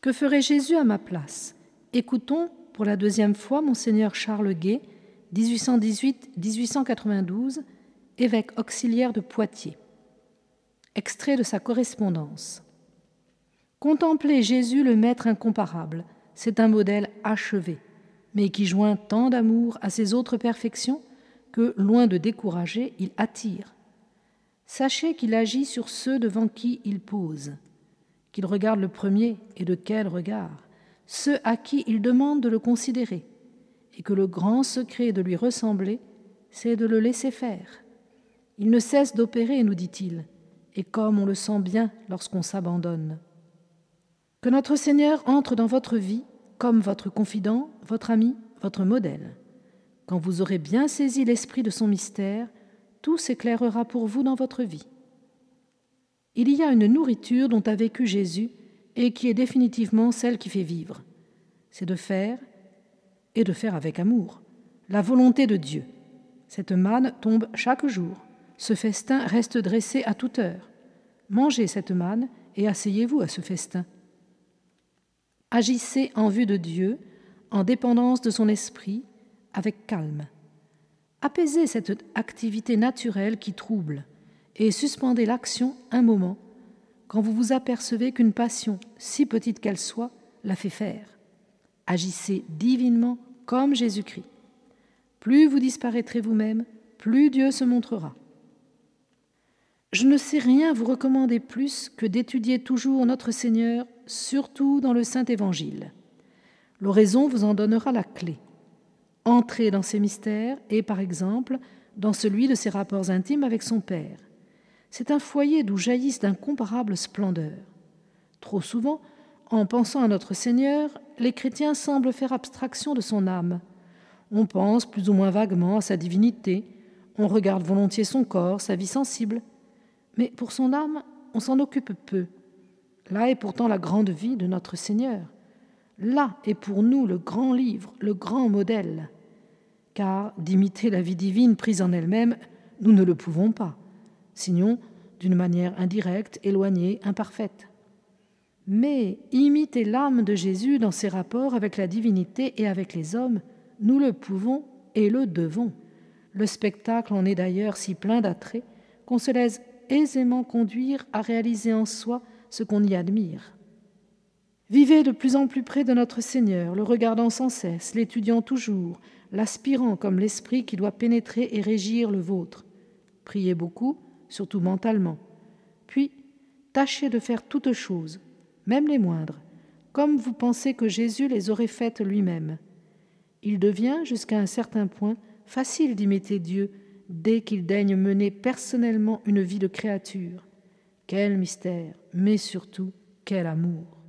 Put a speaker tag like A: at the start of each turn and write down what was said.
A: Que ferait Jésus à ma place? Écoutons pour la deuxième fois Monseigneur Charles Gay, 1818-1892, évêque auxiliaire de Poitiers. Extrait de sa correspondance. Contempler Jésus le Maître incomparable, c'est un modèle achevé, mais qui joint tant d'amour à ses autres perfections que, loin de décourager, il attire. Sachez qu'il agit sur ceux devant qui il pose, qu'il regarde le premier et de quel regard, ceux à qui il demande de le considérer, et que le grand secret de lui ressembler, c'est de le laisser faire. Il ne cesse d'opérer, nous dit-il, et comme on le sent bien lorsqu'on s'abandonne. Que notre Seigneur entre dans votre vie comme votre confident, votre ami, votre modèle. Quand vous aurez bien saisi l'esprit de son mystère, tout s'éclairera pour vous dans votre vie. Il y a une nourriture dont a vécu Jésus et qui est définitivement celle qui fait vivre. C'est de faire, et de faire avec amour, la volonté de Dieu. Cette manne tombe chaque jour. Ce festin reste dressé à toute heure. Mangez cette manne et asseyez-vous à ce festin. Agissez en vue de Dieu, en dépendance de son esprit, avec calme. Apaisez cette activité naturelle qui trouble et suspendez l'action un moment quand vous vous apercevez qu'une passion, si petite qu'elle soit, la fait faire. Agissez divinement comme Jésus-Christ. Plus vous disparaîtrez vous-même, plus Dieu se montrera. Je ne sais rien vous recommander plus que d'étudier toujours notre Seigneur, surtout dans le Saint Évangile. L'oraison vous en donnera la clé. Entrez dans ses mystères et, par exemple, dans celui de ses rapports intimes avec son Père. C'est un foyer d'où jaillissent d'incomparables splendeurs. Trop souvent, en pensant à notre Seigneur, les chrétiens semblent faire abstraction de son âme. On pense plus ou moins vaguement à sa divinité, on regarde volontiers son corps, sa vie sensible, mais pour son âme, on s'en occupe peu. Là est pourtant la grande vie de notre Seigneur. Là est pour nous le grand livre, le grand modèle. Car d'imiter la vie divine prise en elle-même, nous ne le pouvons pas, sinon d'une manière indirecte, éloignée, imparfaite. Mais imiter l'âme de Jésus dans ses rapports avec la divinité et avec les hommes, nous le pouvons et le devons. Le spectacle en est d'ailleurs si plein d'attrait qu'on se laisse aisément conduire à réaliser en soi ce qu'on y admire. Vivez de plus en plus près de notre Seigneur, le regardant sans cesse, l'étudiant toujours, l'aspirant comme l'esprit qui doit pénétrer et régir le vôtre. Priez beaucoup, surtout mentalement. Puis, tâchez de faire toutes choses, même les moindres, comme vous pensez que Jésus les aurait faites lui-même. Il devient, jusqu'à un certain point, facile d'imiter Dieu dès qu'il daigne mener personnellement une vie de créature. Quel mystère, mais surtout quel amour.